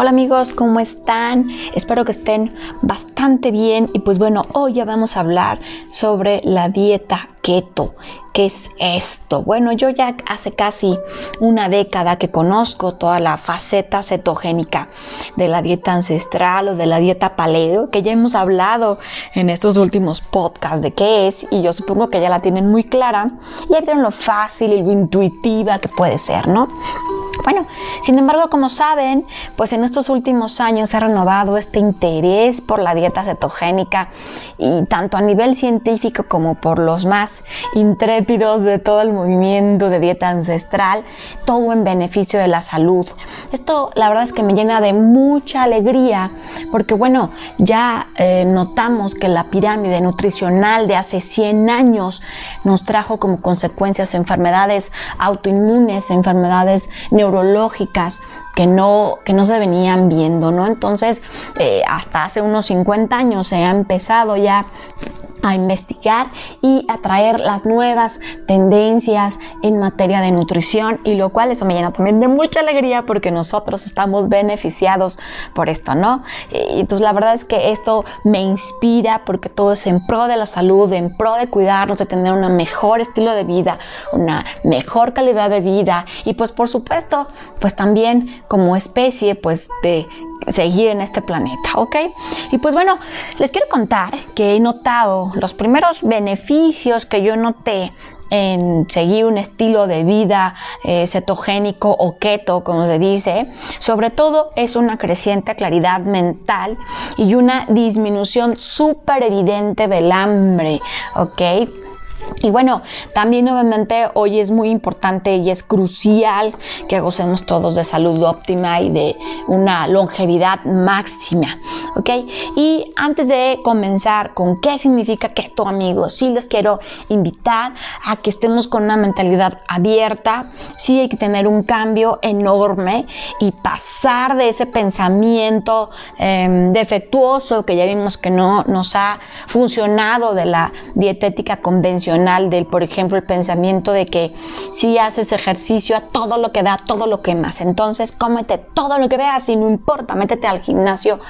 Hola amigos, ¿cómo están? Espero que estén bastante bien y pues bueno, hoy ya vamos a hablar sobre la dieta keto. ¿Qué es esto? Bueno, yo ya hace casi una década que conozco toda la faceta cetogénica de la dieta ancestral o de la dieta paleo, que ya hemos hablado en estos últimos podcasts de qué es y yo supongo que ya la tienen muy clara y ya vieron lo fácil y lo intuitiva que puede ser, ¿no? Bueno, sin embargo, como saben, pues en estos últimos años se ha renovado este interés por la dieta cetogénica y tanto a nivel científico como por los más intrépidos de todo el movimiento de dieta ancestral, todo en beneficio de la salud. Esto la verdad es que me llena de mucha alegría porque bueno, ya eh, notamos que la pirámide nutricional de hace 100 años nos trajo como consecuencias enfermedades autoinmunes, enfermedades neurológicas, que no, que no se venían viendo, ¿no? Entonces, eh, hasta hace unos 50 años se ha empezado ya a investigar y a traer las nuevas tendencias en materia de nutrición y lo cual eso me llena también de mucha alegría porque nosotros estamos beneficiados por esto, ¿no? Entonces la verdad es que esto me inspira porque todo es en pro de la salud, en pro de cuidarnos, de tener un mejor estilo de vida, una mejor calidad de vida y pues por supuesto, pues también como especie, pues de seguir en este planeta, ¿ok? Y pues bueno, les quiero contar que he notado los primeros beneficios que yo noté en seguir un estilo de vida eh, cetogénico o keto, como se dice, sobre todo es una creciente claridad mental y una disminución súper evidente del hambre, ¿ok? Y bueno, también obviamente hoy es muy importante y es crucial que gocemos todos de salud óptima y de una longevidad máxima, ¿ok? Y antes de comenzar con qué significa keto, amigos, sí les quiero invitar a que estemos con una mentalidad abierta, sí hay que tener un cambio enorme y pasar de ese pensamiento em, defectuoso que ya vimos que no nos ha funcionado de la dietética convencional del, por ejemplo, el pensamiento de que si haces ejercicio a todo lo que da, todo lo que más. Entonces, cómete todo lo que veas y no importa, métete al gimnasio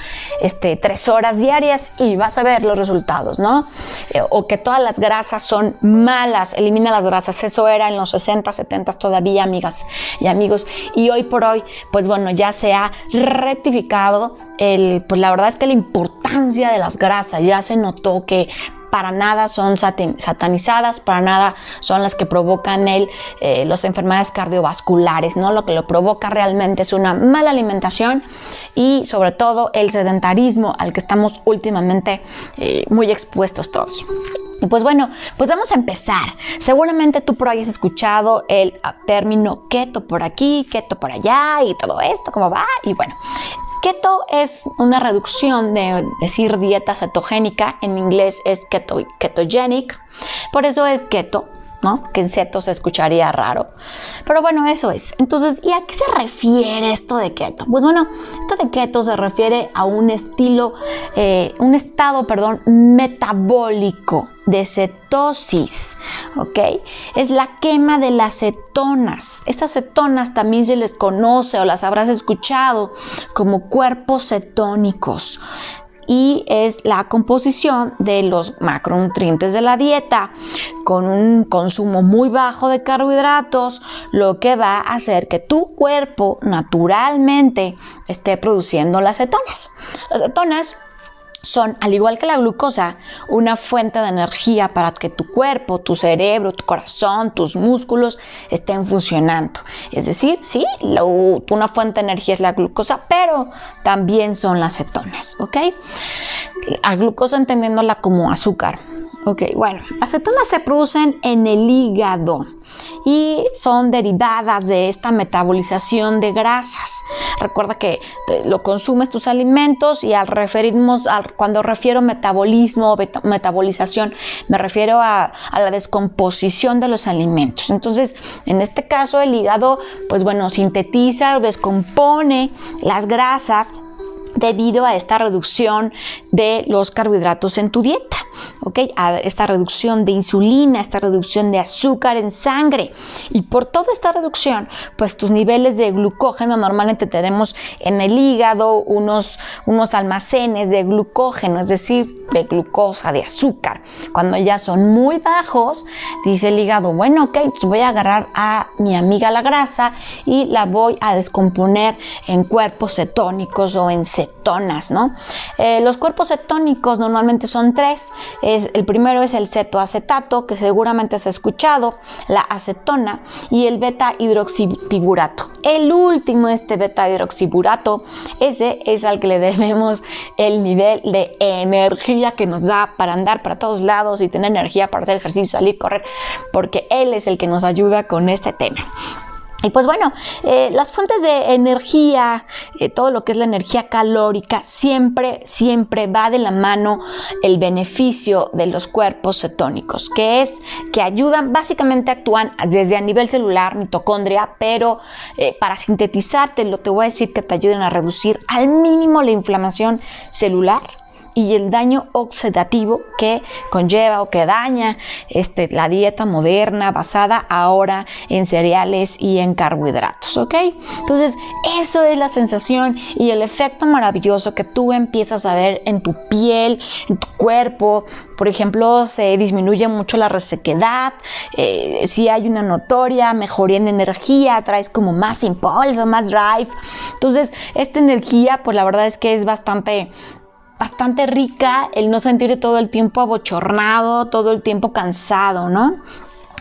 este, tres horas diarias y vas a ver los resultados, ¿no? Eh, o que todas las grasas son malas, elimina las grasas. Eso era en los 60, 70 todavía, amigas y amigos. Y hoy por hoy, pues bueno, ya se ha rectificado el, pues la verdad es que la importancia de las grasas ya se notó que para nada son satanizadas, para nada son las que provocan el, eh, las enfermedades cardiovasculares, ¿no? Lo que lo provoca realmente es una mala alimentación y sobre todo el sedentarismo al que estamos últimamente eh, muy expuestos todos. Y pues bueno, pues vamos a empezar. Seguramente tú por ahí has escuchado el término keto por aquí, keto por allá y todo esto, cómo va. Y bueno, Keto es una reducción de decir dieta cetogénica, en inglés es keto, ketogenic, por eso es keto, Que en ceto se escucharía raro. Pero bueno, eso es. Entonces, ¿y a qué se refiere esto de keto? Pues bueno, esto de keto se refiere a un estilo, eh, un estado, perdón, metabólico de cetosis, ¿ok? Es la quema de las cetonas. Estas cetonas también se les conoce o las habrás escuchado como cuerpos cetónicos y es la composición de los macronutrientes de la dieta con un consumo muy bajo de carbohidratos, lo que va a hacer que tu cuerpo naturalmente esté produciendo las cetonas. Las cetonas son, al igual que la glucosa, una fuente de energía para que tu cuerpo, tu cerebro, tu corazón, tus músculos estén funcionando. Es decir, sí, una fuente de energía es la glucosa, pero también son las cetonas, ¿ok? La glucosa entendiéndola como azúcar. Ok, bueno, las cetonas se producen en el hígado y son derivadas de esta metabolización de grasas. Recuerda que lo consumes tus alimentos y al referirnos, cuando refiero metabolismo, metabolización, me refiero a, a la descomposición de los alimentos. Entonces, en este caso, el hígado, pues bueno, sintetiza o descompone las grasas debido a esta reducción de los carbohidratos en tu dieta. ¿Ok? A esta reducción de insulina, esta reducción de azúcar en sangre. Y por toda esta reducción, pues tus niveles de glucógeno, normalmente tenemos en el hígado unos, unos almacenes de glucógeno, es decir, de glucosa, de azúcar. Cuando ya son muy bajos, dice el hígado, bueno, ok, pues voy a agarrar a mi amiga la grasa y la voy a descomponer en cuerpos cetónicos o en cetonas, ¿no? Eh, los cuerpos cetónicos normalmente son tres. El primero es el cetoacetato, que seguramente has escuchado, la acetona y el beta hidroxiburato. El último, este beta hidroxiburato, ese es al que le debemos el nivel de energía que nos da para andar para todos lados y tener energía para hacer ejercicio, salir, correr, porque él es el que nos ayuda con este tema. Y pues bueno, eh, las fuentes de energía, eh, todo lo que es la energía calórica, siempre, siempre va de la mano el beneficio de los cuerpos cetónicos, que es que ayudan, básicamente actúan desde a nivel celular, mitocondria, pero eh, para sintetizarte, lo te voy a decir que te ayuden a reducir al mínimo la inflamación celular y el daño oxidativo que conlleva o que daña este, la dieta moderna basada ahora en cereales y en carbohidratos, ¿ok? Entonces, eso es la sensación y el efecto maravilloso que tú empiezas a ver en tu piel, en tu cuerpo. Por ejemplo, se disminuye mucho la resequedad, eh, si hay una notoria mejoría en energía, traes como más impulso, más drive. Entonces, esta energía, pues la verdad es que es bastante bastante rica el no sentirte todo el tiempo abochornado, todo el tiempo cansado, ¿no?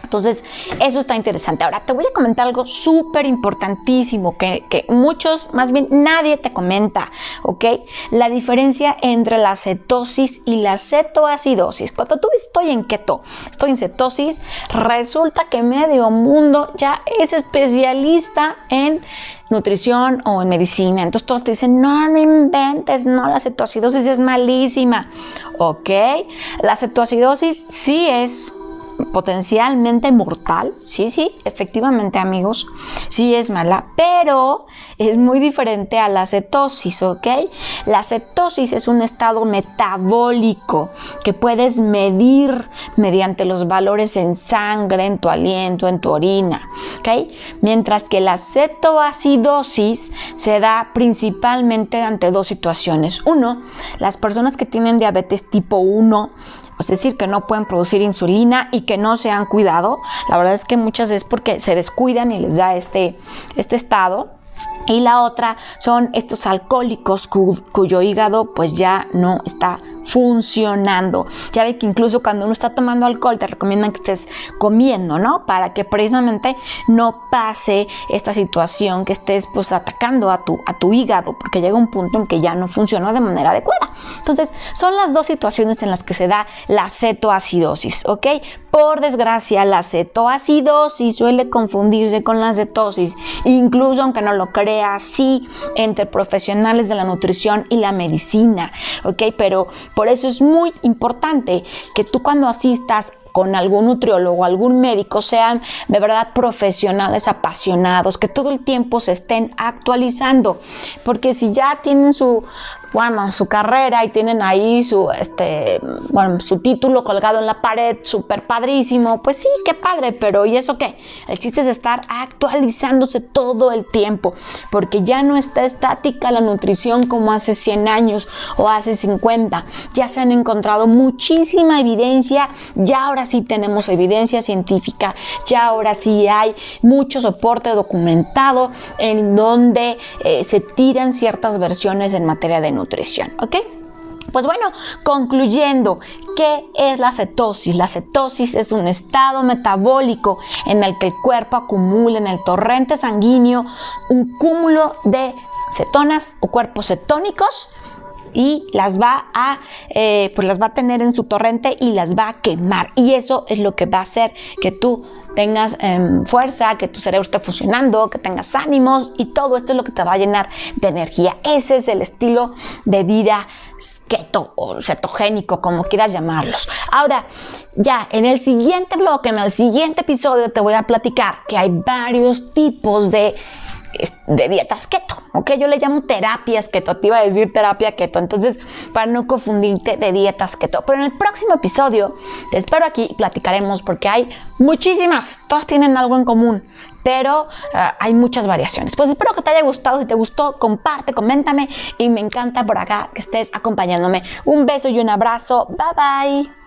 Entonces, eso está interesante. Ahora, te voy a comentar algo súper importantísimo que, muchos, más bien nadie te comenta, ¿ok? La diferencia entre la cetosis y la cetoacidosis. Cuando tú estoy en keto, estoy en cetosis, resulta que medio mundo ya es especialista en nutrición o en medicina. Entonces todos te dicen, no, no inventes, no, la cetoacidosis es malísima. Ok, la cetoacidosis sí es potencialmente mortal, sí, sí, efectivamente amigos, sí es mala, pero es muy diferente a la cetosis, ¿ok? La cetosis es un estado metabólico que puedes medir mediante los valores en sangre, en tu aliento, en tu orina, ¿ok? Mientras que la cetoacidosis se da principalmente ante dos situaciones. Uno, las personas que tienen diabetes tipo 1 es decir, que no pueden producir insulina y que no se han cuidado. La verdad es que muchas veces porque se descuidan y les da este, este estado. Y la otra son estos alcohólicos cuyo hígado pues ya no está funcionando. Ya ve que incluso cuando uno está tomando alcohol te recomiendan que estés comiendo, ¿no? Para que precisamente no pase esta situación que estés pues atacando a tu, a tu hígado, porque llega un punto en que ya no funciona de manera adecuada. Entonces, son las dos situaciones en las que se da la cetoacidosis, ¿ok? Por desgracia, la cetoacidosis suele confundirse con la cetosis, incluso aunque no lo creas, sí, entre profesionales de la nutrición y la medicina, ¿ok? Pero por eso es muy importante que tú cuando asistas con algún nutriólogo, algún médico, sean de verdad profesionales apasionados, que todo el tiempo se estén actualizando, porque si ya tienen su bueno, su carrera y tienen ahí su, este, bueno, su título colgado en la pared, súper padrísimo, pues sí, qué padre, pero ¿y eso qué? El chiste es estar actualizándose todo el tiempo, porque ya no está estática la nutrición como hace 100 años o hace 50, ya se han encontrado muchísima evidencia, ya ahora sí tenemos evidencia científica, ya ahora sí hay mucho soporte documentado en donde eh, se tiran ciertas versiones en materia de nutrición, ¿ok? Pues bueno, concluyendo, ¿qué es la cetosis? La cetosis es un estado metabólico en el que el cuerpo acumula en el torrente sanguíneo un cúmulo de cetonas o cuerpos cetónicos y las va a eh, pues las va a tener en su torrente y las va a quemar y eso es lo que va a hacer que tú tengas em, fuerza, que tu cerebro esté funcionando, que tengas ánimos y todo esto es lo que te va a llenar de energía. Ese es el estilo de vida keto o cetogénico, como quieras llamarlos. Ahora, ya en el siguiente bloque, en el siguiente episodio te voy a platicar que hay varios tipos de de dietas keto, ¿ok? Yo le llamo terapias keto, te iba a decir terapia keto, entonces para no confundirte de dietas keto. Pero en el próximo episodio te espero aquí y platicaremos porque hay muchísimas, todas tienen algo en común, pero uh, hay muchas variaciones. Pues espero que te haya gustado, si te gustó, comparte, coméntame y me encanta por acá que estés acompañándome. Un beso y un abrazo, bye bye.